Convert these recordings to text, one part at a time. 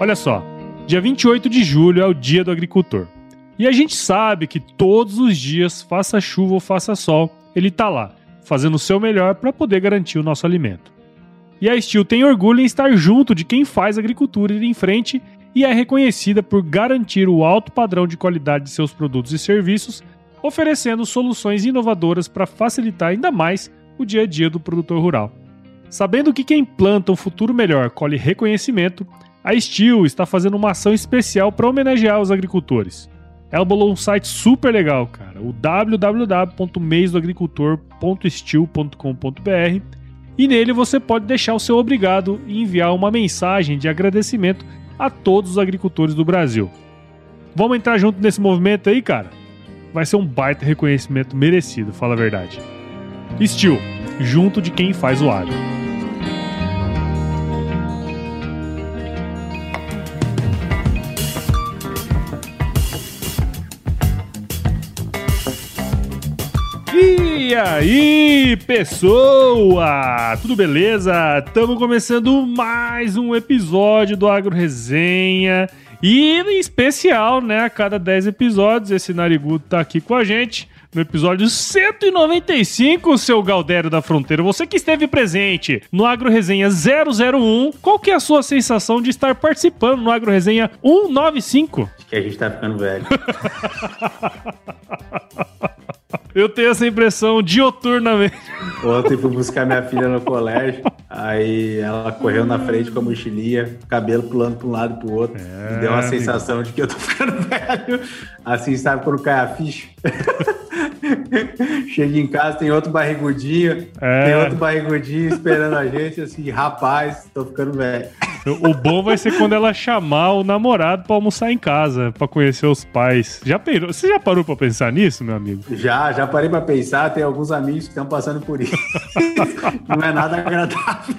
Olha só, dia 28 de julho é o Dia do Agricultor. E a gente sabe que todos os dias, faça chuva ou faça sol, ele tá lá, fazendo o seu melhor para poder garantir o nosso alimento. E a Steel tem orgulho em estar junto de quem faz agricultura ir em frente e é reconhecida por garantir o alto padrão de qualidade de seus produtos e serviços, oferecendo soluções inovadoras para facilitar ainda mais o dia a dia do produtor rural. Sabendo que quem planta um futuro melhor colhe reconhecimento, a Steel está fazendo uma ação especial para homenagear os agricultores. Ela bolou um site super legal, cara, o www.meisdoagricultor.steel.com.br e nele você pode deixar o seu obrigado e enviar uma mensagem de agradecimento a todos os agricultores do Brasil. Vamos entrar junto nesse movimento aí, cara? Vai ser um baita reconhecimento merecido, fala a verdade. Steel, junto de quem faz o agro. E aí, pessoa? Tudo beleza? Estamos começando mais um episódio do Agro Resenha. E em especial, né, a cada 10 episódios, esse narigudo tá aqui com a gente. No episódio 195, seu Galdério da Fronteira, você que esteve presente no Agro Resenha 001, qual que é a sua sensação de estar participando no Agro Resenha 195? Acho que a gente tá ficando velho. Eu tenho essa impressão dioturnamente. Ontem fui buscar minha filha no colégio, aí ela correu na frente com a mochilinha, cabelo pulando para um lado e pro outro. É, deu uma amigo. sensação de que eu tô ficando velho. Assim, sabe quando cai a ficha? Chega em casa, tem outro barrigudinho, é. tem outro barrigudinho esperando a gente, assim, rapaz, tô ficando velho. O bom vai ser quando ela chamar o namorado para almoçar em casa, para conhecer os pais. Já perou? Você já parou para pensar nisso, meu amigo? Já, já parei para pensar. Tem alguns amigos que estão passando por isso. Não é nada agradável.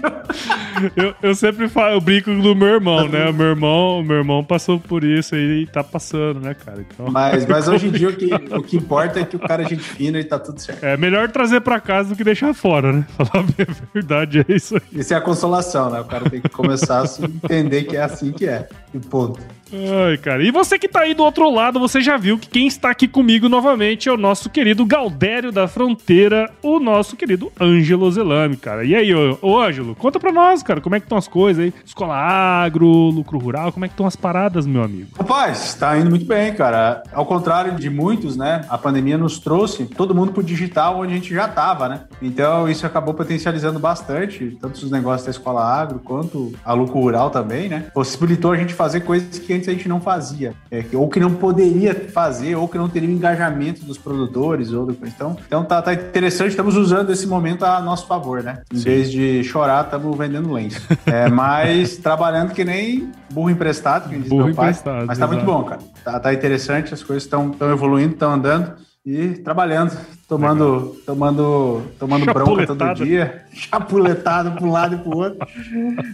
Eu, eu sempre falo, eu brinco do meu irmão, né? O meu irmão, meu irmão passou por isso e tá passando, né, cara? Então... Mas, mas hoje em dia o que, o que importa é que o cara é gente fina e tá tudo certo. É melhor trazer para casa do que deixar fora, né? Falar a verdade, é isso aí. Isso é a consolação, né? O cara tem que começar a entender que é assim que é. E ponto. Ai, cara. E você que tá aí do outro lado, você já viu que quem está aqui comigo novamente é o nosso querido Galdério da Fronteira, o nosso querido Ângelo Zelame, cara. E aí, ô, ô Ângelo, conta pra nós, cara, como é que estão as coisas aí? Escola agro, lucro rural, como é que estão as paradas, meu amigo? Rapaz, tá indo muito bem, cara. Ao contrário de muitos, né, a pandemia nos trouxe todo mundo pro digital onde a gente já tava, né? Então, isso acabou potencializando bastante, tanto os negócios da escola agro quanto a lucro rural também, né? Possibilitou a gente fazer coisas que antes a gente não fazia, é, ou que não poderia fazer, ou que não teria o engajamento dos produtores, ou do, então, então tá, tá interessante, estamos usando esse momento a nosso favor, né? Em Sim. vez de chorar, estamos vendendo lenço. É, mas trabalhando que nem burro emprestado, que diz burro meu pai. Mas tá exato. muito bom, cara. Tá, tá interessante, as coisas estão evoluindo, estão andando e trabalhando, tomando, tomando, tomando bronca todo dia, chapuletado para um lado e para o outro.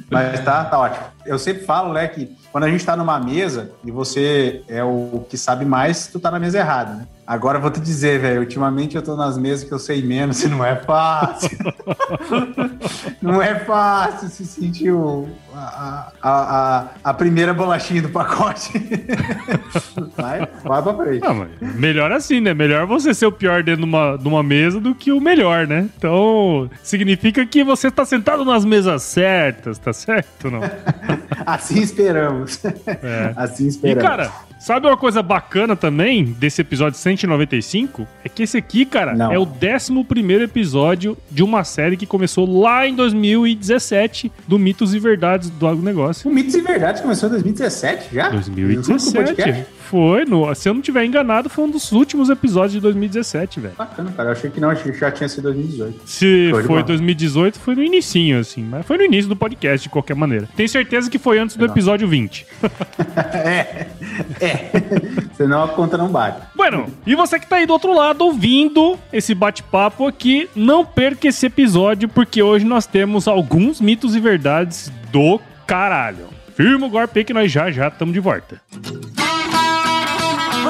Mas tá, tá ótimo. Eu sempre falo, né, que quando a gente está numa mesa e você é o que sabe mais, tu tá na mesa errada, né? Agora eu vou te dizer, velho, ultimamente eu tô nas mesas que eu sei menos e não é fácil. não é fácil se sentir o, a, a, a, a, primeira bolachinha do pacote. vai, vai pra frente. Não, melhor assim, né? Melhor você ser o pior dentro de uma, de uma mesa do que o melhor, né? Então, significa que você tá sentado nas mesas certas, tá certo não? assim esperamos. É. Assim esperamos. E, cara, Sabe uma coisa bacana também desse episódio 195? É que esse aqui, cara, Não. é o 11 episódio de uma série que começou lá em 2017 do Mitos e Verdades do Agronegócio. O Mitos e Verdades começou em 2017 já? 2017. Foi, no, se eu não tiver enganado, foi um dos últimos episódios de 2017, velho. Bacana, cara. Eu achei que não, achei que já tinha sido 2018. Se foi, foi 2018, foi no inicinho, assim. Mas foi no início do podcast, de qualquer maneira. Tenho certeza que foi antes do episódio 20. é, é. Senão a conta não bate. Bueno, e você que tá aí do outro lado ouvindo esse bate-papo aqui, não perca esse episódio, porque hoje nós temos alguns mitos e verdades do caralho. Firma o golpe que nós já já estamos de volta.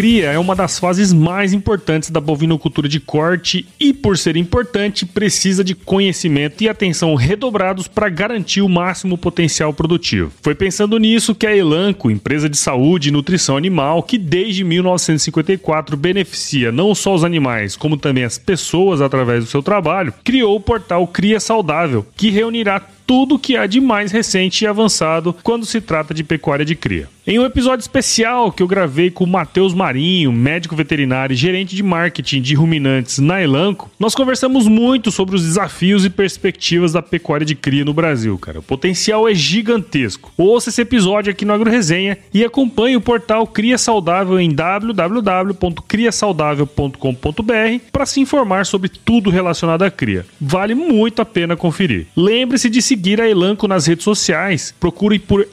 Cria é uma das fases mais importantes da bovinocultura de corte e, por ser importante, precisa de conhecimento e atenção redobrados para garantir o máximo potencial produtivo. Foi pensando nisso que a Elanco, empresa de saúde e nutrição animal, que desde 1954 beneficia não só os animais, como também as pessoas através do seu trabalho, criou o portal Cria Saudável, que reunirá tudo que há de mais recente e avançado quando se trata de pecuária de cria. Em um episódio especial que eu gravei com o Matheus Marinho, médico veterinário e gerente de marketing de ruminantes na Elanco, nós conversamos muito sobre os desafios e perspectivas da pecuária de cria no Brasil, cara. O potencial é gigantesco. Ouça esse episódio aqui no Agro Resenha e acompanhe o portal Cria Saudável em www.criasaudável.com.br para se informar sobre tudo relacionado à cria. Vale muito a pena conferir. Lembre-se de seguir a Elanco nas redes sociais. Procure por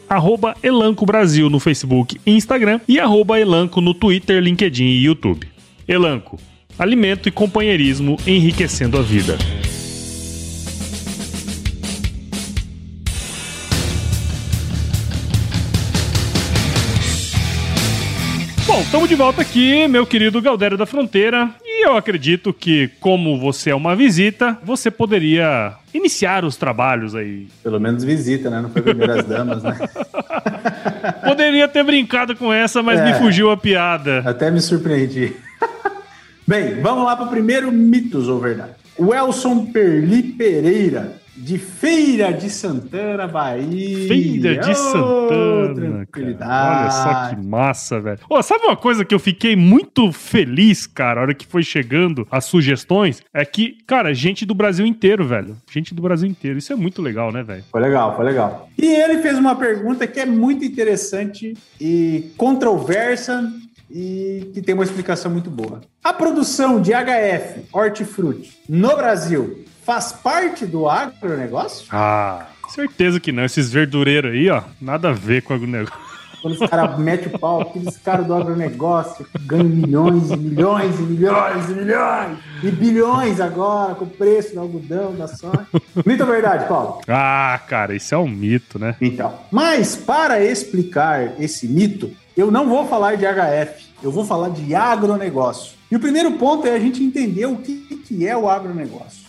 Elanco Brasil no Facebook e Instagram e arroba Elanco no Twitter, LinkedIn e YouTube. Elanco, alimento e companheirismo enriquecendo a vida. Estamos de volta aqui, meu querido Galdério da Fronteira. E eu acredito que, como você é uma visita, você poderia iniciar os trabalhos aí. Pelo menos visita, né? Não foi primeiras damas, né? Poderia ter brincado com essa, mas é, me fugiu a piada. Até me surpreendi. Bem, vamos lá para o primeiro mitos ou verdade. O Elson Perli Pereira de Feira de Santana, Bahia. Feira de oh, Santana. Cara. Olha só que massa, velho. Oh, sabe uma coisa que eu fiquei muito feliz, cara, a hora que foi chegando as sugestões? É que, cara, gente do Brasil inteiro, velho. Gente do Brasil inteiro. Isso é muito legal, né, velho? Foi legal, foi legal. E ele fez uma pergunta que é muito interessante e controversa e que tem uma explicação muito boa. A produção de HF, hortifruti, no Brasil faz parte do agronegócio? Ah, certeza que não. Esses verdureiros aí, ó, nada a ver com o agronegócio. Quando os caras metem o pau, aqueles caras do agronegócio que ganham milhões e milhões e milhões e milhões e bilhões agora com o preço do algodão, da soja. Mito ou verdade, Paulo? Ah, cara, isso é um mito, né? Então, mas para explicar esse mito, eu não vou falar de HF, eu vou falar de agronegócio. E o primeiro ponto é a gente entender o que, que é o agronegócio.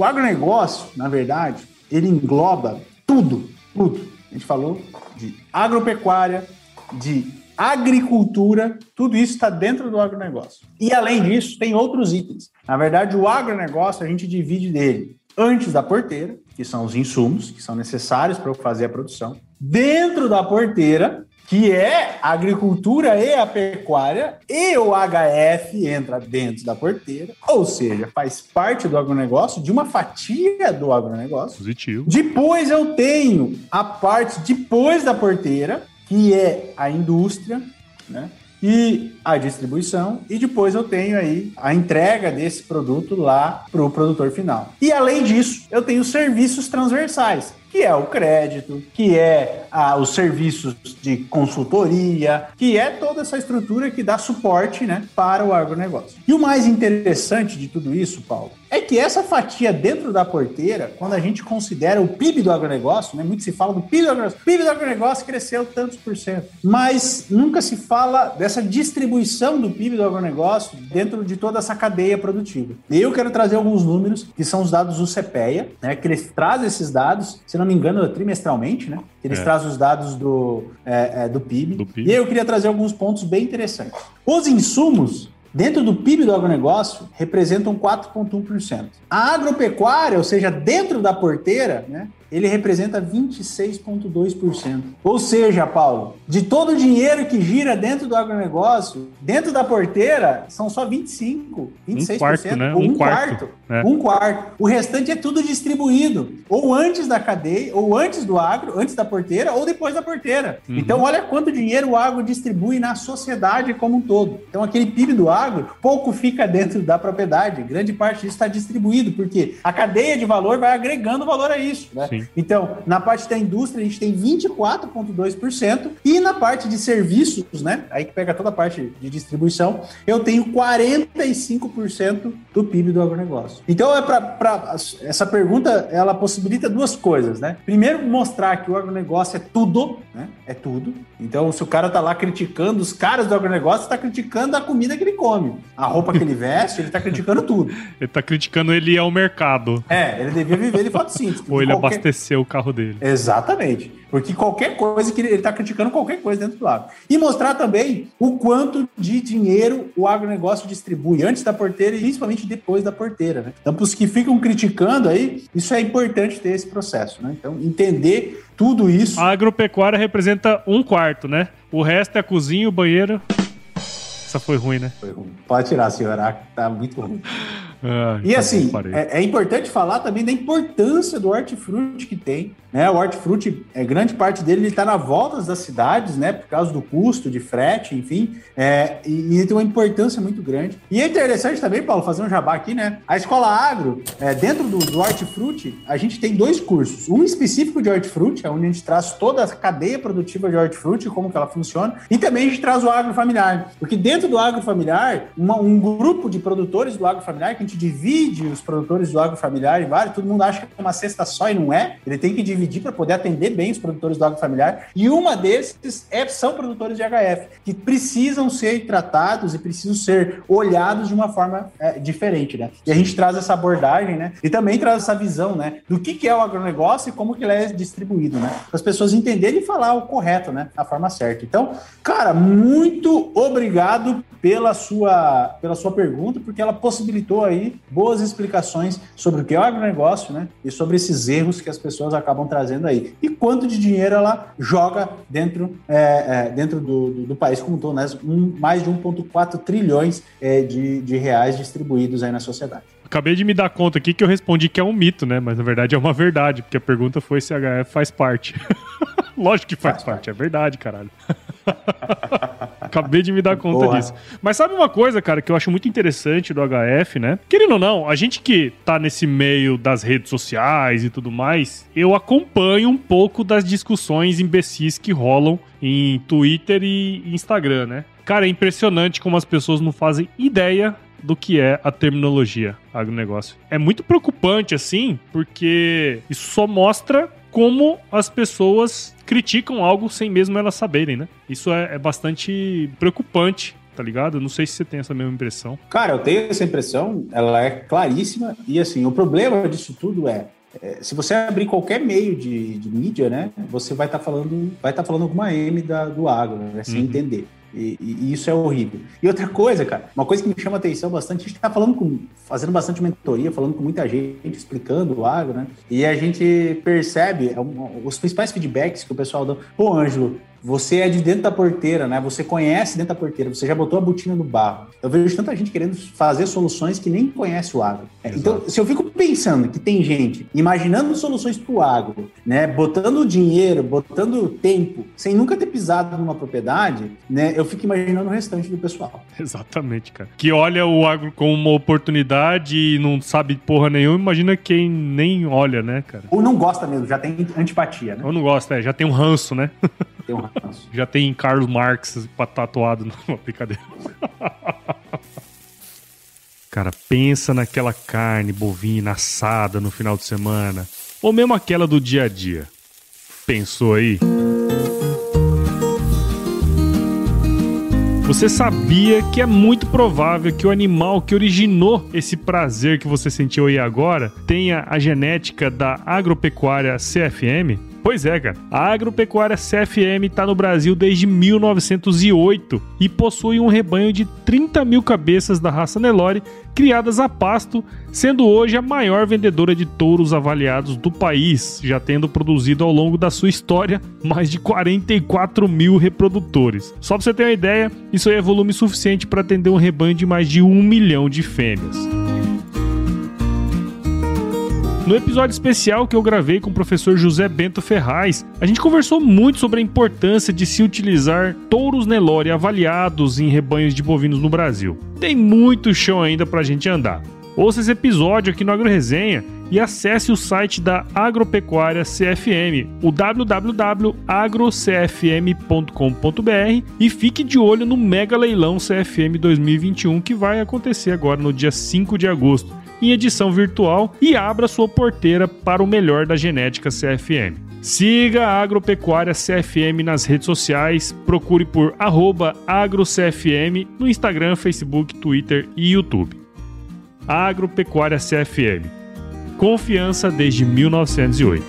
O agronegócio, na verdade, ele engloba tudo, tudo. A gente falou de agropecuária, de agricultura, tudo isso está dentro do agronegócio. E além disso, tem outros itens. Na verdade, o agronegócio a gente divide dele antes da porteira, que são os insumos que são necessários para fazer a produção. Dentro da porteira, que é a agricultura e a pecuária, e o HF entra dentro da porteira, ou seja, faz parte do agronegócio, de uma fatia do agronegócio. Positivo. Depois eu tenho a parte depois da porteira, que é a indústria, né? e a distribuição, e depois eu tenho aí a entrega desse produto lá para o produtor final. E além disso, eu tenho serviços transversais, que é o crédito, que é os serviços de consultoria, que é toda essa estrutura que dá suporte né, para o agronegócio. E o mais interessante de tudo isso, Paulo, é que essa fatia dentro da porteira, quando a gente considera o PIB do agronegócio, né, muito se fala do PIB do agronegócio, o PIB do agronegócio cresceu tantos por cento, mas nunca se fala dessa distribuição do PIB do agronegócio dentro de toda essa cadeia produtiva. E eu quero trazer alguns números, que são os dados do CPEA, né, que eles trazem esses dados, se não me engano, trimestralmente, né? Eles é. trazem os dados do, é, é, do, PIB. do PIB. E eu queria trazer alguns pontos bem interessantes. Os insumos dentro do PIB do agronegócio, representam 4,1%. A agropecuária, ou seja, dentro da porteira, né, ele representa 26,2%. Ou seja, Paulo, de todo o dinheiro que gira dentro do agronegócio, dentro da porteira, são só 25, 26%. Um quarto, né? Um, um quarto. quarto é. Um quarto. O restante é tudo distribuído, ou antes da cadeia, ou antes do agro, antes da porteira, ou depois da porteira. Uhum. Então, olha quanto dinheiro o agro distribui na sociedade como um todo. Então, aquele PIB do agro, pouco fica dentro da propriedade, grande parte disso está distribuído, porque a cadeia de valor vai agregando valor a isso. Né? Então, na parte da indústria, a gente tem 24,2%, e na parte de serviços, né? Aí que pega toda a parte de distribuição, eu tenho 45% do PIB do agronegócio. Então, é para essa pergunta, ela possibilita duas coisas, né? Primeiro, mostrar que o agronegócio é tudo, né? É tudo. Então, se o cara tá lá criticando os caras do agronegócio, está criticando a comida que ele come, a roupa que ele veste, ele está criticando tudo. ele está criticando ele ao mercado. É, ele devia viver de fotossíntese. Ou ele qualquer... abasteceu o carro dele. Exatamente. Porque qualquer coisa que ele está criticando qualquer coisa dentro do agro. E mostrar também o quanto de dinheiro o agronegócio distribui antes da porteira e principalmente depois da porteira. Né? Então, para os que ficam criticando aí, isso é importante ter esse processo. Né? Então, entender tudo isso. A agropecuária representa um quarto, né? O resto é a cozinha, o banheiro. Essa foi ruim, né? Foi ruim. Pode tirar, senhora, tá muito ruim. Ah, e assim, é, é, importante falar também da importância do hortifruti que tem. Né? O hortifruti, é, grande parte dele está na volta das cidades, né? Por causa do custo de frete, enfim. É, e, e tem uma importância muito grande. E é interessante também, Paulo, fazer um jabá aqui, né? A Escola Agro, é, dentro do, do hortifruti, a gente tem dois cursos. Um específico de hortifruti, é onde a gente traz toda a cadeia produtiva de hortifruti, como que ela funciona. E também a gente traz o agro familiar. Porque dentro do agro familiar, uma, um grupo de produtores do agro familiar que a gente divide os produtores do agrofamiliar em vários, todo mundo acha que é uma cesta só e não é. Ele tem que dividir para poder atender bem os produtores do agrofamiliar. E uma desses é, são produtores de HF, que precisam ser tratados e precisam ser olhados de uma forma é, diferente, né? E a gente traz essa abordagem, né? E também traz essa visão, né? Do que, que é o agronegócio e como que ele é distribuído, né? Para as pessoas entenderem e falar o correto, né? A forma certa. Então, cara, muito obrigado pela sua, pela sua pergunta, porque ela possibilitou aí aí boas explicações sobre o que é o agronegócio, né? E sobre esses erros que as pessoas acabam trazendo aí. E quanto de dinheiro ela joga dentro, é, é, dentro do, do, do, país como um todo, né? Um, mais de 1,4 trilhões é, de, de reais distribuídos aí na sociedade. Acabei de me dar conta aqui que eu respondi que é um mito, né? Mas na verdade é uma verdade, porque a pergunta foi se a HF faz parte. Lógico que faz, faz parte. parte, é verdade, caralho. Acabei de me dar conta disso. Mas sabe uma coisa, cara, que eu acho muito interessante do HF, né? Querendo ou não, a gente que tá nesse meio das redes sociais e tudo mais, eu acompanho um pouco das discussões imbecis que rolam em Twitter e Instagram, né? Cara, é impressionante como as pessoas não fazem ideia do que é a terminologia agronegócio. É muito preocupante, assim, porque isso só mostra como as pessoas criticam algo sem mesmo elas saberem, né? Isso é, é bastante preocupante tá ligado? Não sei se você tem essa mesma impressão. Cara, eu tenho essa impressão, ela é claríssima, e assim, o problema disso tudo é, é se você abrir qualquer meio de, de mídia, né, você vai estar tá falando, vai estar tá falando alguma M da, do agro, né, sem uhum. entender. E, e, isso é horrível. E outra coisa, cara, uma coisa que me chama atenção bastante, a gente tá falando com, fazendo bastante mentoria, falando com muita gente, explicando o agro, né? E a gente percebe é um, os principais feedbacks que o pessoal dá. Pô, Ângelo, você é de dentro da porteira, né? Você conhece dentro da porteira, você já botou a botina no barro. Eu vejo tanta gente querendo fazer soluções que nem conhece o agro. É, então, se eu fico pensando que tem gente imaginando soluções para o agro, né? Botando dinheiro, botando tempo, sem nunca ter pisado numa propriedade, né? Eu fico imaginando o restante do pessoal. Exatamente, cara. Que olha o agro como uma oportunidade e não sabe porra nenhuma, imagina quem nem olha, né, cara? Ou não gosta mesmo, já tem antipatia, né? Ou não gosta, é, já tem um ranço, né? Tem um ranço. Já tem Karl Marx tatuado numa brincadeira. Cara, pensa naquela carne bovina assada no final de semana. Ou mesmo aquela do dia a dia. Pensou aí? Você sabia que é muito provável que o animal que originou esse prazer que você sentiu aí agora tenha a genética da agropecuária CFM? Pois é, cara. A agropecuária CFM está no Brasil desde 1908 e possui um rebanho de 30 mil cabeças da raça Nelore criadas a pasto, sendo hoje a maior vendedora de touros avaliados do país, já tendo produzido ao longo da sua história mais de 44 mil reprodutores. Só para você ter uma ideia, isso aí é volume suficiente para atender um rebanho de mais de um milhão de fêmeas. No episódio especial que eu gravei com o professor José Bento Ferraz, a gente conversou muito sobre a importância de se utilizar touros Nelore avaliados em rebanhos de bovinos no Brasil. Tem muito chão ainda pra gente andar. Ouça esse episódio aqui no AgroResenha e acesse o site da Agropecuária CFM, o www.agrocfm.com.br e fique de olho no Mega Leilão CFM 2021 que vai acontecer agora no dia 5 de agosto em edição virtual e abra sua porteira para o melhor da genética CFM. Siga a Agropecuária CFM nas redes sociais, procure por agrocfm no Instagram, Facebook, Twitter e YouTube. Agropecuária CFM. Confiança desde 1908.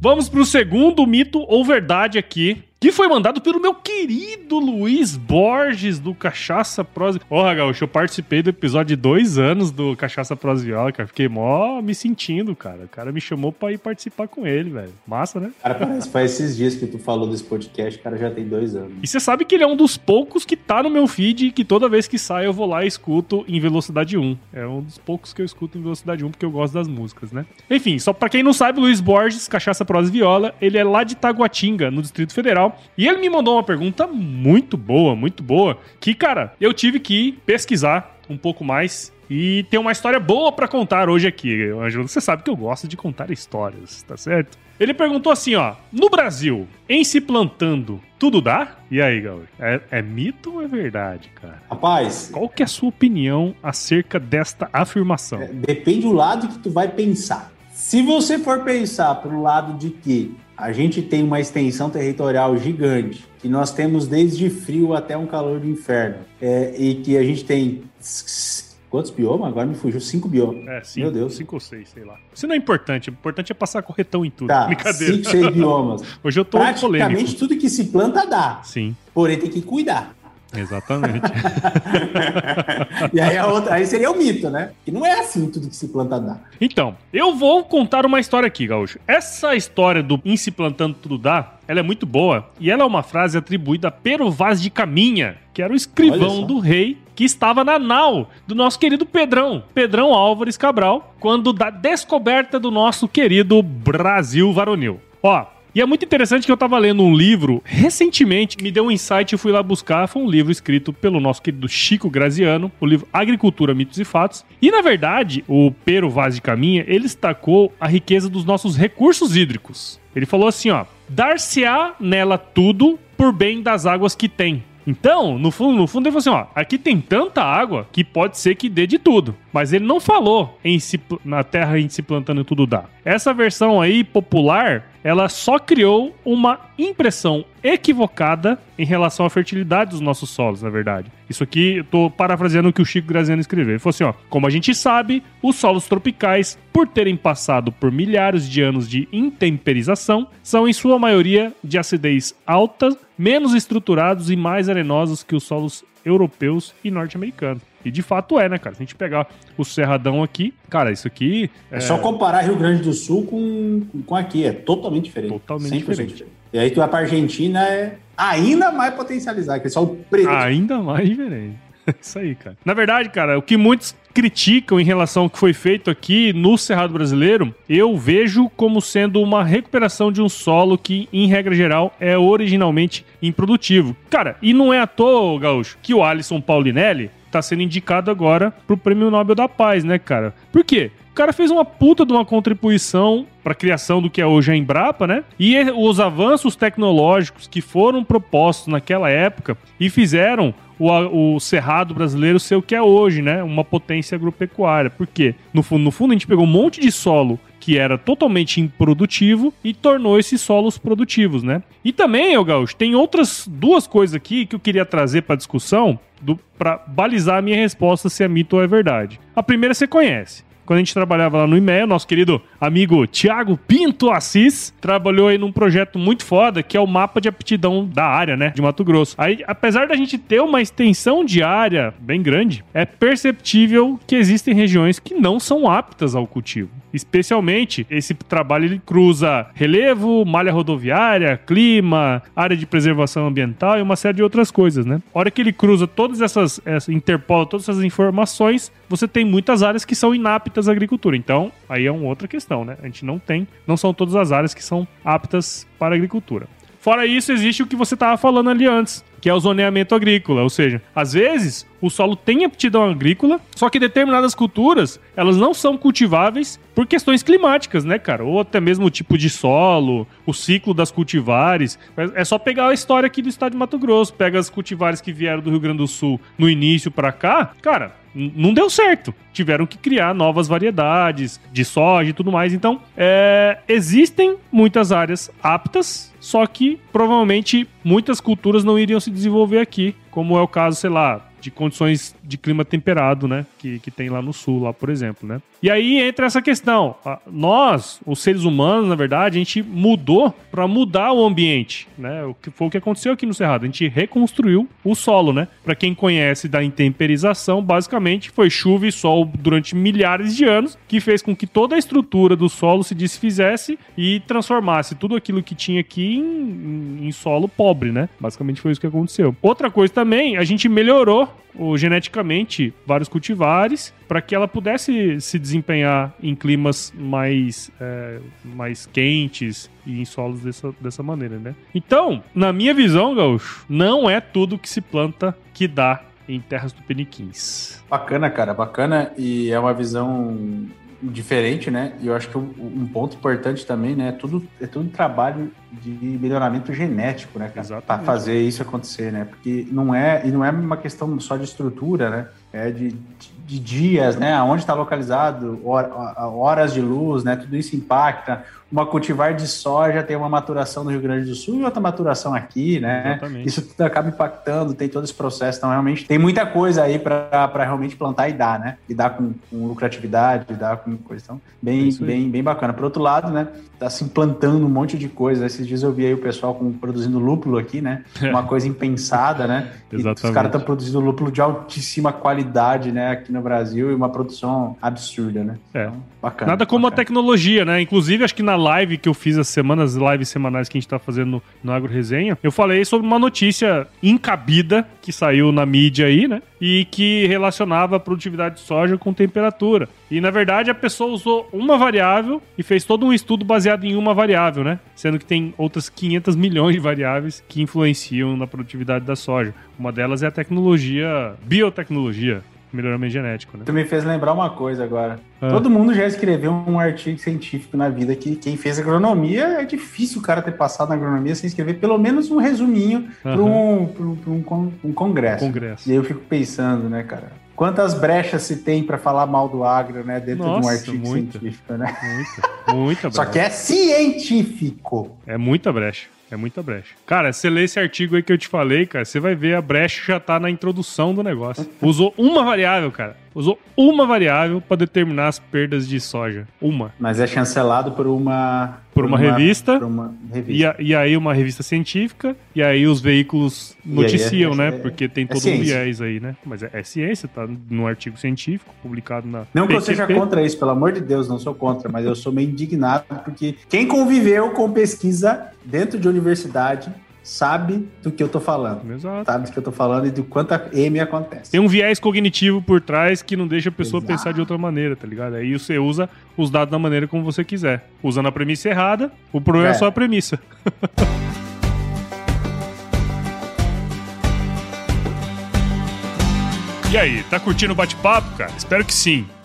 Vamos para o segundo mito ou verdade aqui que foi mandado pelo meu querido Luiz Borges do Cachaça Prosa. Porra, Gaúcho, eu participei do episódio de dois anos do Cachaça Prosa Viola, cara. Fiquei mó me sentindo, cara. O cara me chamou pra ir participar com ele, velho. Massa, né? Cara, parece faz esses dias que tu falou desse podcast, cara já tem dois anos. E você sabe que ele é um dos poucos que tá no meu feed que toda vez que sai eu vou lá e escuto em velocidade 1. É um dos poucos que eu escuto em velocidade 1 porque eu gosto das músicas, né? Enfim, só pra quem não sabe, Luiz Borges, Cachaça Prosa Viola, ele é lá de Taguatinga, no Distrito Federal. E ele me mandou uma pergunta muito boa, muito boa, que, cara, eu tive que pesquisar um pouco mais e tem uma história boa para contar hoje aqui, Ângelo. Você sabe que eu gosto de contar histórias, tá certo? Ele perguntou assim, ó: No Brasil, em se plantando, tudo dá? E aí, Gaúcho? É, é, mito ou é verdade, cara? Rapaz. Qual que é a sua opinião acerca desta afirmação? É, depende do lado que tu vai pensar. Se você for pensar pro lado de que a gente tem uma extensão territorial gigante, que nós temos desde frio até um calor de inferno, é, e que a gente tem Quantos biomas? Agora me fugiu. Cinco biomas. É, cinco, Meu Deus. Cinco ou seis, sei lá. Isso não é importante. O importante é passar corretão em tudo. Tá, Brincadeira. cinco, seis biomas. Hoje eu tô Praticamente polêmico. tudo que se planta dá. Sim. Porém, tem que cuidar. Exatamente. e aí, a outra, aí seria o mito, né? Que não é assim tudo que se planta dá. Então, eu vou contar uma história aqui, Gaúcho. Essa história do em se plantando tudo dá, ela é muito boa. E ela é uma frase atribuída a Pero Vaz de Caminha, que era o escrivão do rei que estava na nau do nosso querido Pedrão, Pedrão Álvares Cabral, quando da descoberta do nosso querido Brasil varonil. Ó, e é muito interessante que eu tava lendo um livro recentemente, me deu um insight e fui lá buscar. Foi um livro escrito pelo nosso querido Chico Graziano, o livro Agricultura, Mitos e Fatos. E na verdade, o Pero Vaz de Caminha, ele destacou a riqueza dos nossos recursos hídricos. Ele falou assim, ó: "Dar-se-á nela tudo por bem das águas que tem, então, no fundo, no fundo, ele falou assim: ó, aqui tem tanta água que pode ser que dê de tudo. Mas ele não falou em se, na terra em se plantando tudo dá. Essa versão aí popular, ela só criou uma impressão equivocada em relação à fertilidade dos nossos solos, na verdade. Isso aqui, eu tô parafraseando o que o Chico Graziano escreveu. Ele falou assim, ó, como a gente sabe, os solos tropicais, por terem passado por milhares de anos de intemperização, são em sua maioria de acidez alta, menos estruturados e mais arenosos que os solos europeus e norte-americanos. E de fato é, né, cara? Se a gente pegar o Cerradão aqui, cara, isso aqui. É, é só comparar Rio Grande do Sul com, com aqui, é totalmente diferente. Totalmente diferente. diferente. E aí tu vai pra Argentina, é ainda mais potencializar, que é só o preto. Ainda mais diferente. Isso aí, cara. Na verdade, cara, o que muitos criticam em relação ao que foi feito aqui no Cerrado Brasileiro, eu vejo como sendo uma recuperação de um solo que, em regra geral, é originalmente improdutivo. Cara, e não é à toa, Gaúcho, que o Alisson Paulinelli tá sendo indicado agora pro Prêmio Nobel da Paz, né, cara? Por quê? cara fez uma puta de uma contribuição para a criação do que é hoje a Embrapa, né? E os avanços tecnológicos que foram propostos naquela época e fizeram o, o Cerrado brasileiro ser o que é hoje, né? Uma potência agropecuária. Por quê? No fundo, no fundo, a gente pegou um monte de solo que era totalmente improdutivo e tornou esses solos produtivos, né? E também, El Gaúcho, tem outras duas coisas aqui que eu queria trazer para discussão para balizar a minha resposta se é mito ou é verdade. A primeira você conhece quando a gente trabalhava lá no IMEA, nosso querido amigo Tiago Pinto Assis trabalhou aí num projeto muito foda, que é o mapa de aptidão da área, né, de Mato Grosso. Aí, apesar da gente ter uma extensão de área bem grande, é perceptível que existem regiões que não são aptas ao cultivo. Especialmente, esse trabalho ele cruza relevo, malha rodoviária, clima, área de preservação ambiental e uma série de outras coisas, né? A hora que ele cruza todas essas, essa, interpola todas essas informações, você tem muitas áreas que são inaptas à agricultura. Então, aí é uma outra questão, né? A gente não tem, não são todas as áreas que são aptas para agricultura. Fora isso, existe o que você estava falando ali antes, que é o zoneamento agrícola, ou seja, às vezes o solo tem aptidão agrícola, só que determinadas culturas, elas não são cultiváveis por questões climáticas, né, cara? Ou até mesmo o tipo de solo, o ciclo das cultivares. É só pegar a história aqui do estado de Mato Grosso, pega as cultivares que vieram do Rio Grande do Sul no início para cá, cara, não deu certo. Tiveram que criar novas variedades de soja e tudo mais. Então, é, existem muitas áreas aptas, só que provavelmente muitas culturas não iriam se desenvolver aqui, como é o caso, sei lá, de condições de clima temperado, né? Que, que tem lá no sul, lá, por exemplo, né? E aí entra essa questão. Nós, os seres humanos, na verdade, a gente mudou para mudar o ambiente, né? O que foi o que aconteceu aqui no Cerrado. A gente reconstruiu o solo, né? Para quem conhece da intemperização, basicamente foi chuva e sol durante milhares de anos que fez com que toda a estrutura do solo se desfizesse e transformasse tudo aquilo que tinha aqui em, em solo pobre, né? Basicamente foi isso que aconteceu. Outra coisa também, a gente melhorou geneticamente vários cultivares para que ela pudesse se desempenhar em climas mais, é, mais quentes e em solos dessa, dessa maneira, né? Então, na minha visão, Gaúcho, não é tudo que se planta que dá em terras tupiniquins. Bacana, cara, bacana. E é uma visão diferente, né? E eu acho que um, ponto importante também, né? É tudo, é tudo trabalho de melhoramento genético, né, cara? Para fazer isso acontecer, né? Porque não é, e não é uma questão só de estrutura, né? É de, de dias, né? Aonde está localizado, horas de luz, né? Tudo isso impacta uma cultivar de soja tem uma maturação no Rio Grande do Sul e outra maturação aqui, né? Exatamente. Isso tudo acaba impactando, tem todo esse processo. Então, realmente, tem muita coisa aí para realmente plantar e dar, né? E dar com, com lucratividade, lidar com coisa. Então, bem, é bem, bem bacana. Por outro lado, né? Tá se implantando um monte de coisa. Esses dias eu vi aí o pessoal com, produzindo lúpulo aqui, né? Uma coisa impensada, né? Exatamente. os caras estão produzindo lúpulo de altíssima qualidade, né? Aqui no Brasil e uma produção absurda, né? É. Então, bacana. Nada como bacana. a tecnologia, né? Inclusive, acho que na live que eu fiz as semanas, lives semanais que a gente tá fazendo no, Agro Resenha, eu falei sobre uma notícia encabida que saiu na mídia aí, né? E que relacionava a produtividade de soja com temperatura. E na verdade a pessoa usou uma variável e fez todo um estudo baseado em uma variável, né? Sendo que tem outras 500 milhões de variáveis que influenciam na produtividade da soja. Uma delas é a tecnologia, biotecnologia, melhoramento genético, né? Tu me fez lembrar uma coisa agora. Ah. Todo mundo já escreveu um artigo científico na vida que quem fez agronomia é difícil o cara ter passado na agronomia sem escrever pelo menos um resuminho para um, um, um, congresso. congresso. E aí eu fico pensando, né, cara? Quantas brechas se tem para falar mal do agro, né, dentro Nossa, de um artigo muita, científico, né? Muita, muita brecha. Só que é científico. É muita brecha. É muita brecha. Cara, você lê esse artigo aí que eu te falei, cara, você vai ver a brecha já tá na introdução do negócio. Usou uma variável, cara. Usou uma variável para determinar as perdas de soja. Uma. Mas é chancelado por uma. Por, uma, uma, revista. Uma revista. E, e, aí uma revista científica. E aí os veículos noticiam, é, né? É, Porque tem é todo um viés aí, né? Mas é, é, ciência, tá num artigo científico publicado na. Não que eu seja contra isso, pelo amor de Deus, não sou contra, mas eu sou meio indignado porque quem conviveu com pesquisa dentro de universidade sabe do que eu tô falando. Exato. Sabe do que eu tô falando e do quanto a M acontece. Tem um viés cognitivo por trás que não deixa a pessoa Exato. pensar de outra maneira, tá ligado? Aí você usa os dados da maneira como você quiser. Usando a premissa errada, o problema é, é só a premissa. E aí, tá curtindo o bate-papo, cara? Espero que sim.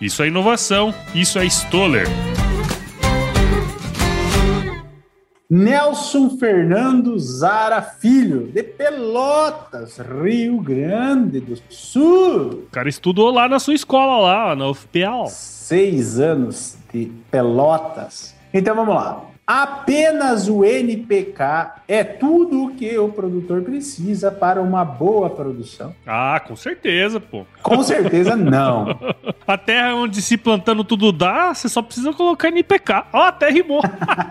Isso é inovação, isso é Stoller. Nelson Fernando Zara Filho, de Pelotas, Rio Grande do Sul. O cara estudou lá na sua escola, lá, na UFPEL. Seis anos de Pelotas. Então vamos lá. Apenas o NPK é tudo o que o produtor precisa para uma boa produção? Ah, com certeza, pô. Com certeza não. a terra onde se plantando tudo dá, você só precisa colocar NPK. Ó, oh, até rimou.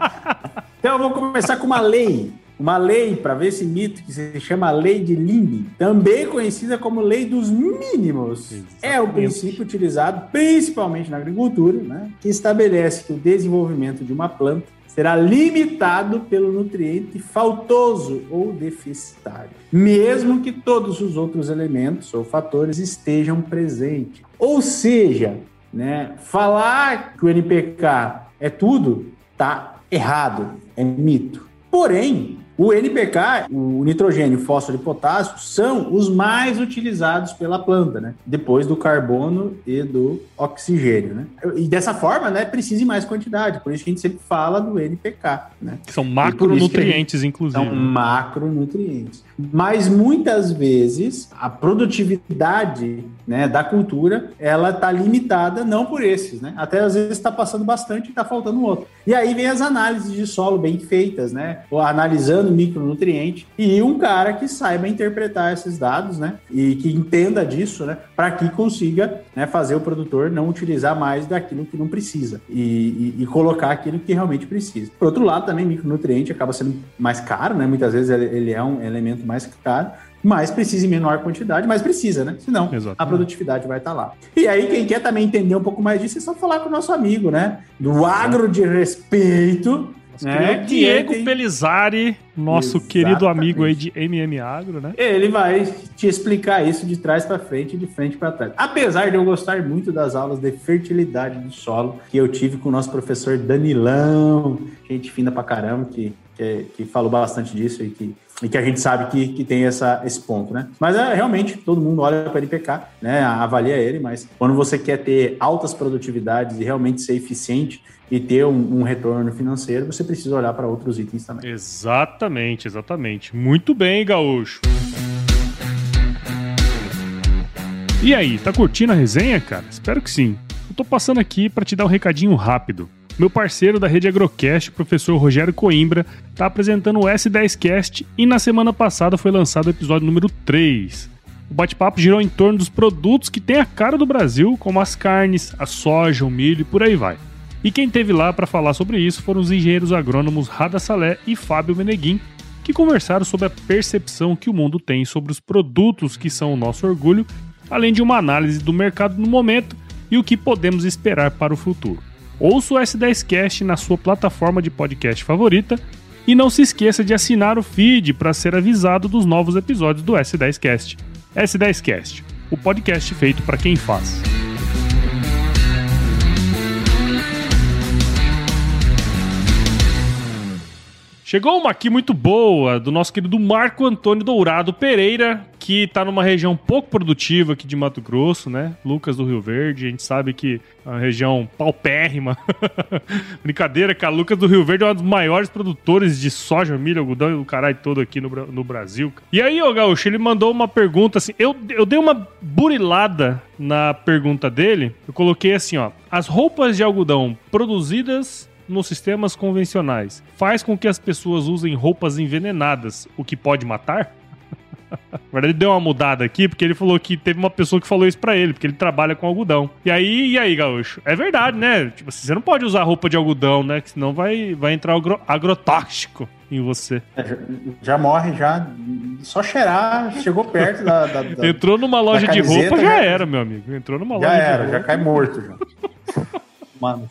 então eu vou começar com uma lei. Uma lei, para ver esse mito, que se chama Lei de Limbe, também conhecida como Lei dos Mínimos. Exatamente. É o princípio utilizado principalmente na agricultura, né, que estabelece que o desenvolvimento de uma planta será limitado pelo nutriente faltoso ou deficitário, mesmo que todos os outros elementos ou fatores estejam presentes. Ou seja, né, falar que o NPK é tudo tá errado, é mito. Porém, o NPK, o nitrogênio, o fósforo e potássio são os mais utilizados pela planta, né? Depois do carbono e do oxigênio, né? E dessa forma, né, precisa em mais quantidade. Por isso que a gente sempre fala do NPK, né? Que são macronutrientes, gente... inclusive. São macronutrientes. Mas muitas vezes a produtividade né, da cultura ela está limitada não por esses, né? Até às vezes está passando bastante e está faltando outro. E aí vem as análises de solo bem feitas, né? Analisando micronutriente e um cara que saiba interpretar esses dados, né? E que entenda disso, né? Para que consiga né, fazer o produtor não utilizar mais daquilo que não precisa e, e, e, colocar aquilo que realmente precisa. Por outro lado, também micronutriente acaba sendo mais caro, né? Muitas vezes ele é um elemento mais caro mas precisa em menor quantidade, mas precisa, né? Senão Exatamente. a produtividade vai estar lá. E aí, quem quer também entender um pouco mais disso, é só falar com o nosso amigo, né? Do agro de respeito. Né? Diego tem... Pelizari, nosso Exatamente. querido amigo aí de MM Agro, né? Ele vai te explicar isso de trás para frente e de frente para trás. Apesar de eu gostar muito das aulas de fertilidade do solo que eu tive com o nosso professor Danilão, gente fina pra caramba, que, que, que falou bastante disso e que e que a gente sabe que, que tem essa, esse ponto, né? Mas é, realmente todo mundo olha para o NPK, né? Avalia ele, mas quando você quer ter altas produtividades e realmente ser eficiente e ter um, um retorno financeiro, você precisa olhar para outros itens também. Exatamente, exatamente. Muito bem, Gaúcho. E aí, tá curtindo a resenha, cara? Espero que sim. Eu tô passando aqui para te dar um recadinho rápido. Meu parceiro da rede Agrocast, professor Rogério Coimbra, está apresentando o S10Cast e na semana passada foi lançado o episódio número 3. O bate-papo girou em torno dos produtos que têm a cara do Brasil, como as carnes, a soja, o milho e por aí vai. E quem teve lá para falar sobre isso foram os engenheiros agrônomos Rada Salé e Fábio Meneguin, que conversaram sobre a percepção que o mundo tem sobre os produtos que são o nosso orgulho, além de uma análise do mercado no momento e o que podemos esperar para o futuro. Ouça o S10Cast na sua plataforma de podcast favorita e não se esqueça de assinar o feed para ser avisado dos novos episódios do S10Cast. S10Cast, o podcast feito para quem faz. Chegou uma aqui muito boa do nosso querido Marco Antônio Dourado Pereira, que está numa região pouco produtiva aqui de Mato Grosso, né? Lucas do Rio Verde, a gente sabe que é uma região paupérrima. Brincadeira, cara. Lucas do Rio Verde é um dos maiores produtores de soja, milho, algodão e o caralho todo aqui no, no Brasil. E aí, ô Gaúcho, ele mandou uma pergunta assim. Eu, eu dei uma burilada na pergunta dele. Eu coloquei assim, ó. As roupas de algodão produzidas nos sistemas convencionais faz com que as pessoas usem roupas envenenadas, o que pode matar? Na verdade, ele deu uma mudada aqui, porque ele falou que teve uma pessoa que falou isso pra ele, porque ele trabalha com algodão. E aí, e aí, Gaúcho? É verdade, né? Tipo assim, você não pode usar roupa de algodão, né? Que senão vai, vai entrar agro, agrotóxico em você. É, já, já, morre, já. Só cheirar, chegou perto da. da, da Entrou numa loja de roupa, já, já, era, meu amigo. Entrou numa já loja era, de roupa. Já cai morto, já. Mano.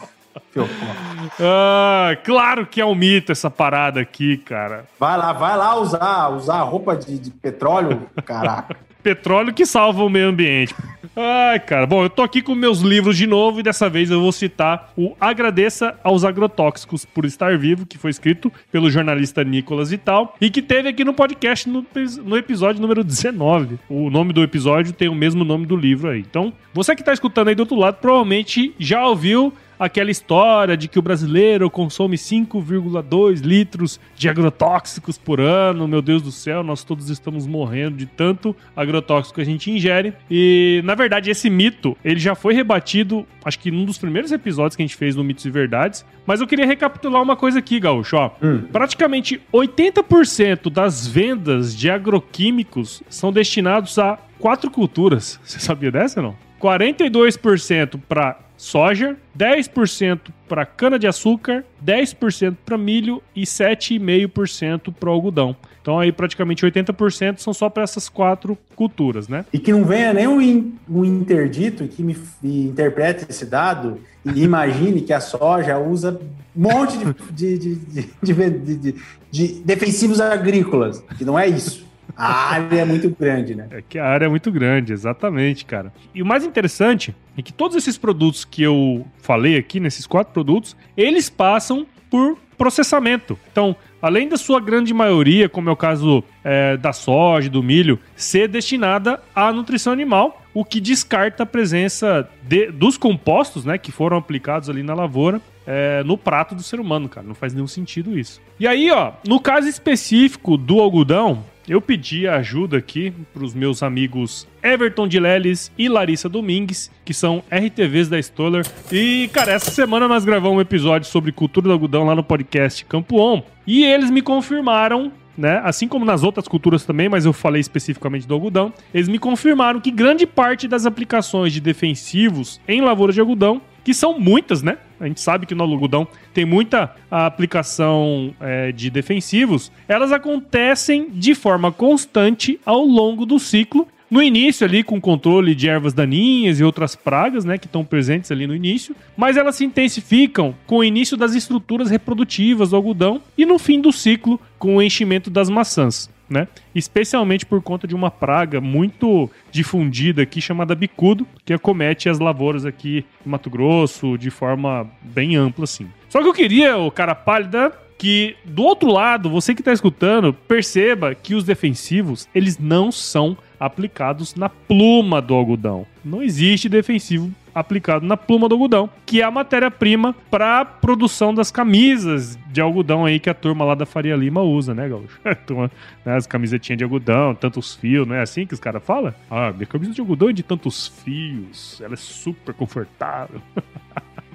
Ah, claro que é um mito essa parada aqui, cara. Vai lá, vai lá usar, usar roupa de, de petróleo, caraca. petróleo que salva o meio ambiente. Ai, cara. Bom, eu tô aqui com meus livros de novo e dessa vez eu vou citar o Agradeça aos Agrotóxicos por Estar Vivo, que foi escrito pelo jornalista Nicolas Vital e que teve aqui no podcast no, no episódio número 19. O nome do episódio tem o mesmo nome do livro aí. Então, você que tá escutando aí do outro lado provavelmente já ouviu aquela história de que o brasileiro consome 5,2 litros de agrotóxicos por ano. Meu Deus do céu, nós todos estamos morrendo de tanto agrotóxico que a gente ingere. E, na verdade, esse mito, ele já foi rebatido, acho que num dos primeiros episódios que a gente fez no Mitos e Verdades. Mas eu queria recapitular uma coisa aqui, Gaúcho. Ó, hum. Praticamente 80% das vendas de agroquímicos são destinados a quatro culturas. Você sabia dessa ou não? 42% para soja, 10% para cana-de-açúcar, 10% para milho e 7,5% para algodão. Então aí praticamente 80% são só para essas quatro culturas, né? E que não venha nem um, um interdito que me, me, interprete esse dado e imagine que a soja usa um monte de, de, de, de defensivos agrícolas, que não é isso. A área é muito grande, né? É que a área é muito grande, exatamente, cara. E o mais interessante é que todos esses produtos que eu falei aqui, nesses quatro produtos, eles passam por processamento. Então, além da sua grande maioria, como é o caso é, da soja, do milho, ser destinada à nutrição animal, o que descarta a presença de, dos compostos, né, que foram aplicados ali na lavoura, é, no prato do ser humano, cara. Não faz nenhum sentido isso. E aí, ó, no caso específico do algodão, eu pedi ajuda aqui para os meus amigos Everton de Leles e Larissa Domingues, que são RTVs da Stoller. E, cara, essa semana nós gravamos um episódio sobre cultura do algodão lá no podcast Campo On. E eles me confirmaram né? Assim como nas outras culturas também, mas eu falei especificamente do algodão, eles me confirmaram que grande parte das aplicações de defensivos em lavoura de algodão que são muitas, né? A gente sabe que no algodão tem muita aplicação é, de defensivos. Elas acontecem de forma constante ao longo do ciclo. No início ali com controle de ervas daninhas e outras pragas, né, que estão presentes ali no início, mas elas se intensificam com o início das estruturas reprodutivas do algodão e no fim do ciclo com o enchimento das maçãs né? Especialmente por conta de uma praga muito difundida aqui chamada bicudo, que acomete as lavouras aqui em Mato Grosso de forma bem ampla assim. Só que eu queria, o cara pálida, que do outro lado, você que está escutando, perceba que os defensivos, eles não são aplicados na pluma do algodão. Não existe defensivo aplicado na pluma do algodão, que é a matéria-prima para a produção das camisas de algodão aí que a turma lá da Faria Lima usa, né, Gaúcho? turma, né, as camisetinhas de algodão, tantos fios, não é assim que os caras falam? Ah, minha camisa de algodão é de tantos fios, ela é super confortável.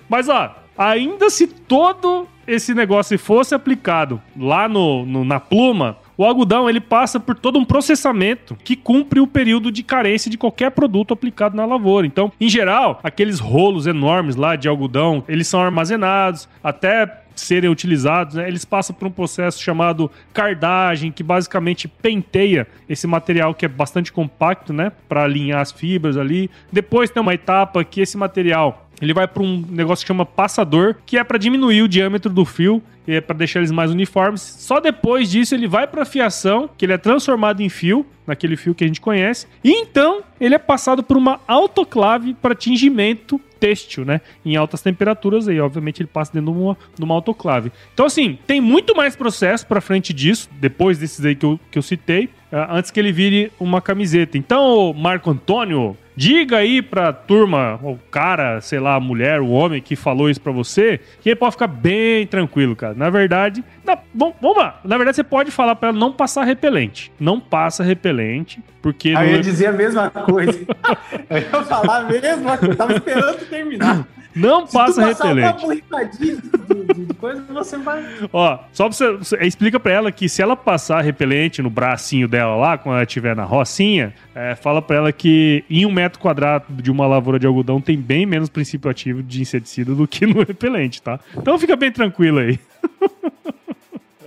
Mas ó, ainda se todo esse negócio fosse aplicado lá no, no na pluma, o algodão ele passa por todo um processamento que cumpre o período de carência de qualquer produto aplicado na lavoura. Então, em geral, aqueles rolos enormes lá de algodão, eles são armazenados até serem utilizados, né, eles passam por um processo chamado cardagem, que basicamente penteia esse material que é bastante compacto, né, para alinhar as fibras ali. Depois tem uma etapa que esse material ele vai para um negócio que chama passador, que é para diminuir o diâmetro do fio é para deixar eles mais uniformes. Só depois disso ele vai para fiação, que ele é transformado em fio, naquele fio que a gente conhece. E então ele é passado por uma autoclave para tingimento têxtil, né? Em altas temperaturas aí, obviamente ele passa dentro de uma, de uma autoclave. Então assim, tem muito mais processo para frente disso, depois desses aí que eu, que eu citei, ah, antes que ele vire uma camiseta. Então, Marco Antônio, Diga aí pra turma, o cara, sei lá, a mulher, o homem que falou isso pra você, que ele pode ficar bem tranquilo, cara. Na verdade, na, bom, vamos lá. Na verdade, você pode falar pra ela não passar repelente. Não passa repelente, porque. Aí eu ia dizer a mesma coisa. eu ia falar a mesma coisa. Eu tava esperando terminar. Não Se passa tu passar repelente. uma de, de- de coisa, você vai. Ó, só pra você, você- explica pra ela que se ela passar repelente no bracinho dela lá, quando ela estiver na rocinha, é, fala pra ela que em um metro quadrado de uma lavoura de algodão tem bem menos princípio ativo de inseticida do que no repelente, tá? Então fica bem tranquilo aí.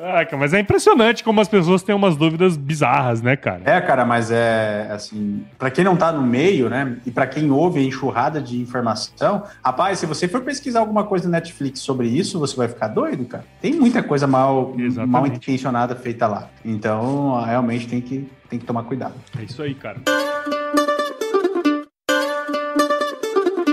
Ah, cara, mas é impressionante como as pessoas têm umas dúvidas bizarras, né, cara? É, cara, mas é assim, pra quem não tá no meio, né, e pra quem ouve a enxurrada de informação, rapaz, se você for pesquisar alguma coisa no Netflix sobre isso, você vai ficar doido, cara. Tem muita coisa mal, Exatamente. mal intencionada feita lá. Então, realmente tem que, tem que tomar cuidado. É isso aí, cara.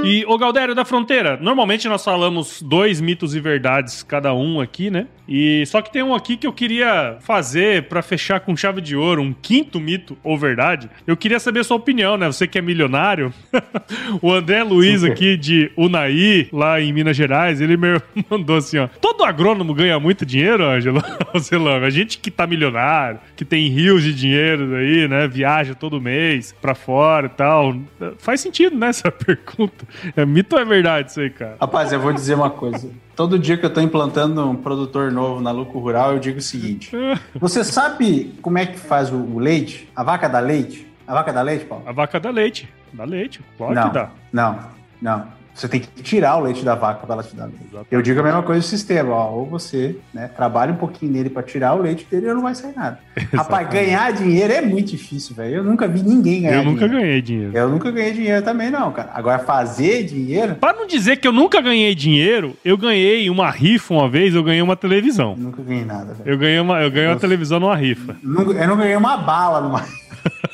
E, ô Galdério da Fronteira, normalmente nós falamos dois mitos e verdades cada um aqui, né? E só que tem um aqui que eu queria fazer pra fechar com chave de ouro, um quinto mito ou verdade. Eu queria saber a sua opinião, né? Você que é milionário. o André Luiz aqui de Unai, lá em Minas Gerais, ele me mandou assim, ó. Todo agrônomo ganha muito dinheiro, Ângelo? Zelame, a gente que tá milionário, que tem rios de dinheiro aí, né? Viaja todo mês pra fora e tal. Faz sentido, né, essa pergunta. É mito ou é verdade isso aí, cara? Rapaz, eu vou dizer uma coisa. Todo dia que eu tô implantando um produtor novo na Lucro Rural, eu digo o seguinte: você sabe como é que faz o, o leite? A vaca dá leite? A vaca dá leite, Paulo? A vaca dá leite. Dá leite, claro não, que dá. não, não. Você tem que tirar o leite da vaca para ela te dar leite. Exatamente. Eu digo a mesma coisa do sistema, ó. Ou você, né, trabalha um pouquinho nele para tirar o leite dele e não vai sair nada. Rapaz, ganhar dinheiro é muito difícil, velho. Eu nunca vi ninguém ganhar Eu nunca dinheiro. ganhei dinheiro. Eu nunca ganhei dinheiro também, não, cara. Agora, fazer dinheiro, Pra não dizer que eu nunca ganhei dinheiro, eu ganhei uma rifa uma vez, eu ganhei uma televisão. eu nunca ganhei nada, velho. Eu ganhei uma, eu ganhei uma televisão numa rifa. Eu não ganhei uma bala numa.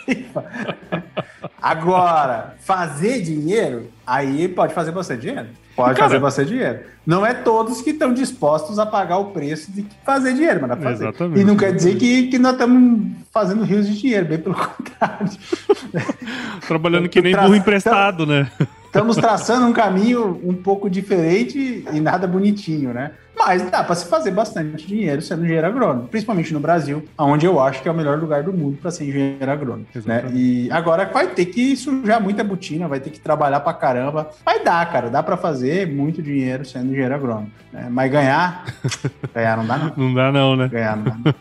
Agora, fazer dinheiro, aí pode fazer bastante dinheiro. Pode Cara- fazer bastante dinheiro. Não é todos que estão dispostos a pagar o preço de fazer dinheiro, mas dá pra fazer. Exatamente. E não quer dizer que, que nós estamos fazendo rios de dinheiro, bem pelo contrário. Trabalhando que nem burro emprestado, né? Estamos traçando um caminho um pouco diferente e nada bonitinho, né? Mas dá para se fazer bastante dinheiro sendo engenheiro agrônomo, principalmente no Brasil, onde eu acho que é o melhor lugar do mundo para ser engenheiro agrônomo. Né? E agora vai ter que sujar muita botina, vai ter que trabalhar pra caramba. Vai dar, cara, dá para fazer muito dinheiro sendo engenheiro agrônomo. né? Mas ganhar, ganhar não dá não. Não dá não, né? Ganhar não dá. Não.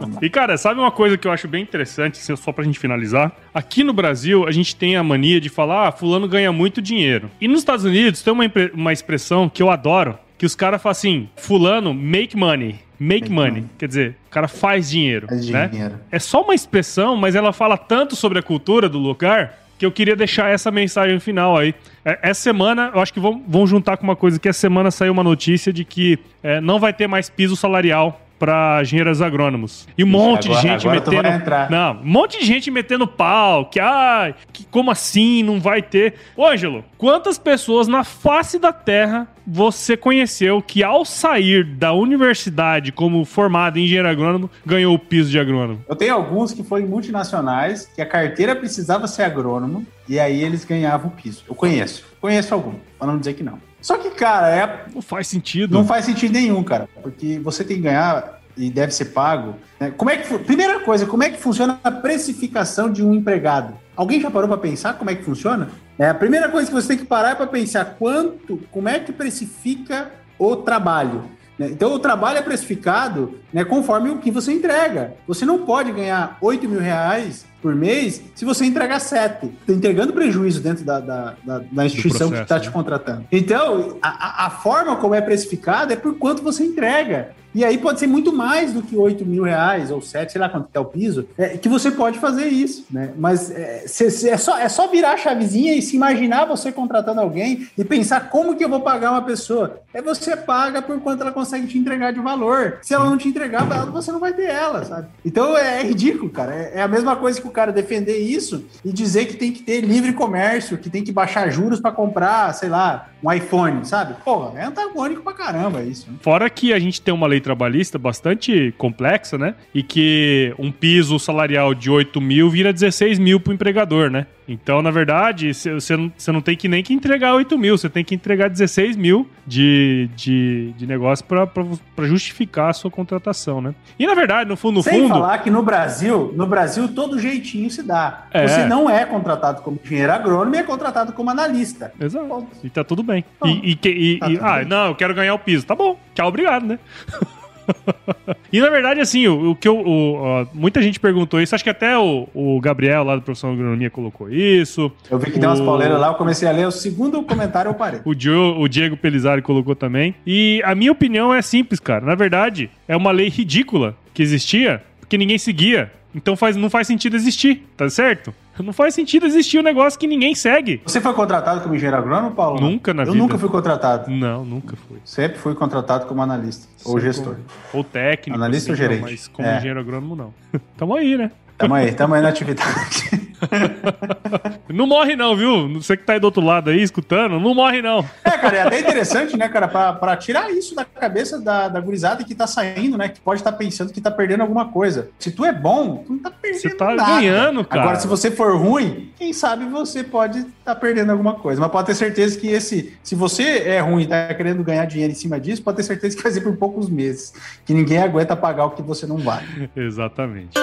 Não dá. E, cara, sabe uma coisa que eu acho bem interessante, só pra gente finalizar? Aqui no Brasil, a gente tem a mania de falar, ah, fulano ganha muito dinheiro. E nos Estados Unidos tem uma, uma expressão que eu adoro, que os caras falam assim, fulano make money. Make, Make money. money. Quer dizer, o cara faz dinheiro, Faz né? dinheiro. É só uma expressão, mas ela fala tanto sobre a cultura do lugar que eu queria deixar essa mensagem final aí. É, Essa semana, eu acho que vão, vão juntar com uma coisa que essa semana saiu uma notícia de que é, não vai ter mais piso salarial para engenheiros agrônomos. E um monte agora- de gente agora tu metendo. vai entrar. Não, um monte de gente metendo pau, que ai, que como assim não vai ter? Ô, Ângelo, quantas pessoas na face da Terra você conheceu que ao sair da universidade como formado em engenheiro agrônomo ganhou o piso de agrônomo? Eu tenho alguns que foram multinacionais, que a carteira precisava ser agrônomo, e aí eles ganhavam o piso. Eu conheço. Conheço algum, pra não dizer que não. Só que, cara, é, Não faz sentido. não faz sentido nenhum, cara. Porque você tem que ganhar e deve ser pago. né? Como é que Primeira coisa, como é que funciona a precificação de um empregado? Alguém já parou para pensar como é que funciona? É, a primeira coisa que você tem que parar é para pensar quanto, como é que precifica o trabalho. né? Então, o trabalho é precificado né, conforme o que você entrega. Você não pode ganhar 8 mil reais por mês se você entregar 7. Está entregando prejuízo dentro da, da, da- da instituição que processo, está né? te contratando. Então, a, a- a forma como é precificado é por quanto você entrega. E aí pode ser muito mais do que 8 mil reais ou 7, sei lá quanto que é o piso, é, que você pode fazer isso, né? Mas é, cê- cê- é, só, é só virar a chavezinha e se imaginar você contratando alguém e pensar como que eu vou pagar uma pessoa. É você paga por quanto ela consegue te entregar de valor. Se ela não te entregar, você não vai ter ela, sabe? Então é, é ridículo, cara. É, é a mesma coisa que o cara defender isso e dizer que tem que ter livre comércio, que tem que baixar juros para comprar, sei lá, um iPhone, sabe? Porra, é antagônico pra caramba isso. né? Fora que a gente tem uma lei trabalhista bastante complexa, né? E que um piso salarial de 8 mil vira 16 mil pro empregador, né? Então, na verdade, você não, tem que nem que entregar 8 mil, você tem que entregar 16 mil de, de, de negócio para justificar a sua contratação, né? E na verdade, no fundo, no Sem fundo. falar que no Brasil, no Brasil, todo jeitinho se dá. É. Você não é contratado como engenheiro agrônomo e é contratado como analista. Exato. Ponto. E tá tudo bem. Bom, e, e e- tá e- ah, bem. não, eu quero ganhar o piso. Tá bom. Tchau, obrigado, né? e na verdade, assim, o, o que eu. o- muita gente perguntou isso, acho que até o, o Gabriel lá do Profissão de Agronomia colocou isso. Eu vi que deu umas pauleiras lá, eu comecei a ler, o segundo comentário eu parei. O, Dio- o Diego Pelizari colocou também. E a minha opinião é simples, cara. Na verdade, é uma lei ridícula que existia, porque ninguém seguia. Então faz, não faz sentido existir, tá certo? Não faz sentido existir um negócio que ninguém segue. Você foi contratado como engenheiro agrônomo, Paulo? Nunca na eu vida. nunca fui contratado. Não, nunca fui. Sempre fui contratado como analista ou Sempre gestor. Ou técnico. Analista ou assim, gerente? não, mas como É. engenheiro agrônomo, não. Tamo aí, né? Tamo aí, tamo aí na atividade. Não morre não, viu? Você que tá aí do outro lado aí, escutando, não morre não. É, cara, é até interessante, né, cara, pra, pra tirar isso da cabeça da, da gurizada que tá saindo, né, que pode estar pensando que tá perdendo alguma coisa. Se tu é bom, tu não tá perdendo Você tá nada. ganhando, cara. Agora, se você for ruim, quem sabe você pode estar tá perdendo alguma coisa. Mas pode ter certeza que esse, se você é ruim e tá querendo ganhar dinheiro em cima disso, pode ter certeza que vai ser por poucos meses. Que ninguém aguenta pagar o que você não vale. Exatamente.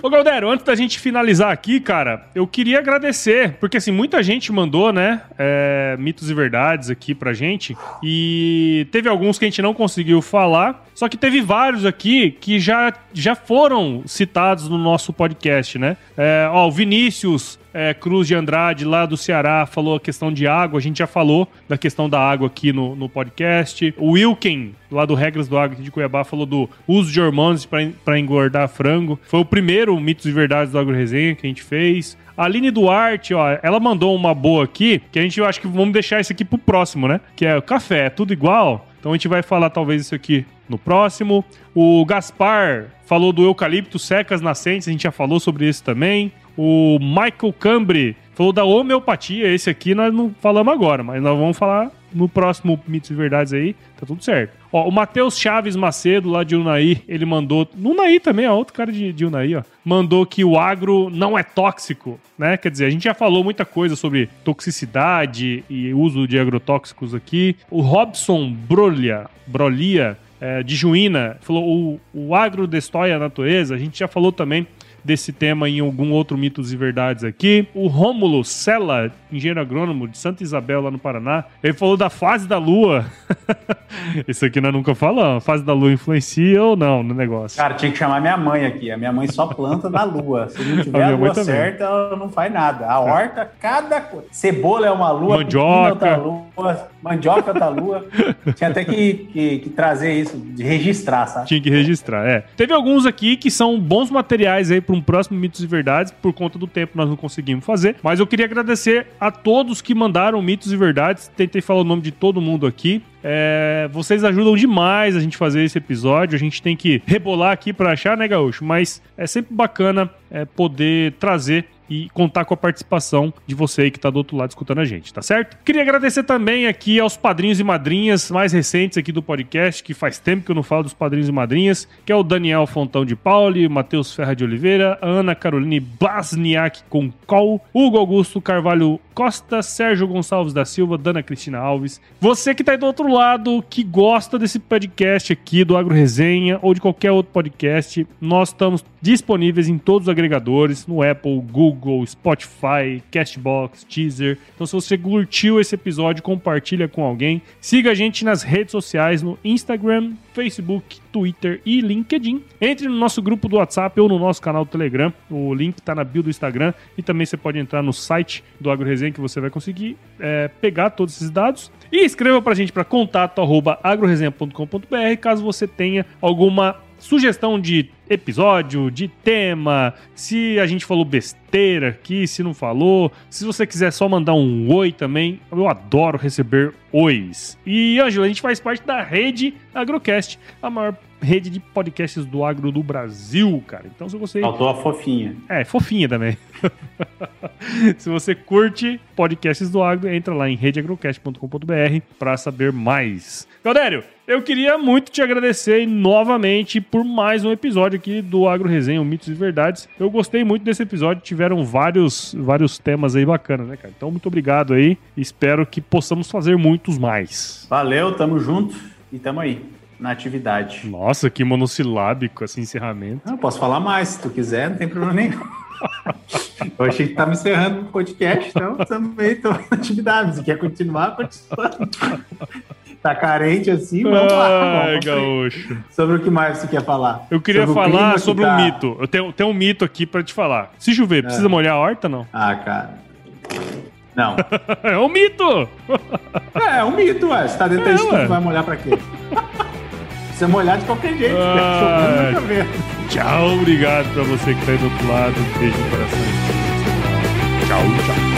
Ô, Galdero, antes da gente finalizar aqui, cara, eu queria agradecer, porque assim, muita gente mandou, né, é, mitos e verdades aqui pra gente, e teve alguns que a gente não conseguiu falar, só que teve vários aqui que já, já foram citados no nosso podcast, né? É, ó, o Vinícius é, Cruz de Andrade, lá do Ceará, falou a questão de água. A gente já falou da questão da água aqui no, no podcast. O Wilken, lá do Regras do Agro aqui de Cuiabá, falou do uso de hormônios para engordar frango. Foi o primeiro Mitos e Verdades do Agro Resenha que a gente fez. A Aline Duarte, ó, ela mandou uma boa aqui, que a gente eu acho que vamos deixar isso aqui pro próximo, né? Que é o café, é tudo igual. Então a gente vai falar talvez isso aqui no próximo. O Gaspar falou do eucalipto secas nascentes, a gente já falou sobre isso também. O Michael Cambry falou da homeopatia, esse aqui nós não falamos agora, mas nós vamos falar no próximo Mitos e Verdades aí, tá tudo certo. Ó, o Matheus Chaves Macedo, lá de Unai, ele mandou. No Unai também, ó, outro cara de, de Unai, ó. Mandou que o agro não é tóxico, né? Quer dizer, a gente já falou muita coisa sobre toxicidade e uso de agrotóxicos aqui. O Robson Brolia, Brolia é, de Juína, falou: o, o agro destrói a natureza. A gente já falou também desse tema em algum outro Mitos e Verdades aqui. O Rômulo Sela, engenheiro agrônomo de Santa Isabel, lá no Paraná, ele falou da fase da lua. Isso aqui nós nunca falamos. A fase da lua influencia ou não no negócio? Cara, tinha que chamar minha mãe aqui. A minha mãe só planta na lua. Se não tiver A a, lua certa, ela não faz nada. A horta, cada coisa. Cebola é uma lua, Mandioca. é outra lua, mandioca é outra lua. Tinha até que, que, que trazer isso, de registrar, sabe? Tinha que registrar, é. Teve alguns aqui que são bons materiais aí para um próximo Mitos e Verdades, por conta do tempo nós não conseguimos fazer. Mas eu queria agradecer a todos que mandaram Mitos e Verdades. Tentei falar o nome de todo mundo aqui. É, vocês ajudam demais a gente fazer esse episódio. A gente tem que rebolar aqui para achar, né, Gaúcho? Mas é sempre bacana é, poder trazer e contar com a participação de você aí que tá do outro lado escutando a gente, tá certo? Queria agradecer também aqui aos padrinhos e madrinhas mais recentes aqui do podcast, que faz tempo que eu não falo dos padrinhos e madrinhas, que é o Daniel Fontão de Pauli, Matheus Ferra de Oliveira, Ana Caroline Basniak com Col, Hugo Augusto Carvalho Costa, Sérgio Gonçalves da Silva, Dana Cristina Alves. Você que tá aí do outro lado, que gosta desse podcast aqui do Agro Resenha ou de qualquer outro podcast, nós estamos disponíveis em todos os agregadores, no Apple, Google, Spotify, Castbox, Teaser. Então se você curtiu esse episódio, compartilha com alguém. Siga a gente nas redes sociais, no Instagram, Facebook, Twitter e LinkedIn. Entre no nosso grupo do WhatsApp ou no nosso canal do Telegram. O link está na bio do Instagram. E também você pode entrar no site do AgroResenha que você vai conseguir é, pegar todos esses dados. E escreva pra gente para contato arroba agroresenha.com.br caso você tenha alguma sugestão de episódio, de tema, se a gente falou besteira aqui, se não falou, se você quiser só mandar um oi também, eu adoro receber ois. E, Ângelo, a gente faz parte da rede Agrocast, a maior rede de podcasts do agro do Brasil, cara. Então, se você... Faltou a fofinha. É, fofinha também. Se você curte podcasts do agro, entra lá em redeagrocast.com.br para saber mais. Galdério, eu queria muito te agradecer novamente por mais um episódio aqui do Agro Resenha, Mitos e Verdades. Eu gostei muito desse episódio, tiveram vários, vários temas aí bacanas, né, cara? Então, muito obrigado aí. Espero que possamos fazer muitos mais. Valeu, tamo junto e tamo aí, na atividade. Nossa, que monossilábico esse encerramento. Eu posso falar mais, se tu quiser, não tem problema nenhum. Eu achei que tava encerrando o podcast, então também tô na atividade. Se quer continuar, continua. Tá carente assim, vamos lá. Ai, gaúcho. Sobre o que mais você quer falar? Eu queria Sobre falar que sobre tá- um mito. Eu tenho, tenho um mito aqui pra te falar. Se chover, precisa molhar a horta, não? Ah, cara. Não. É um mito! É, é um mito, ué. Se tá dentro da É, estufa, ué. vai molhar pra quê? Precisa molhar de qualquer jeito. Ai. né? Tchau, obrigado pra você que tá aí do outro lado. Um beijo no coração. Tchau, tchau.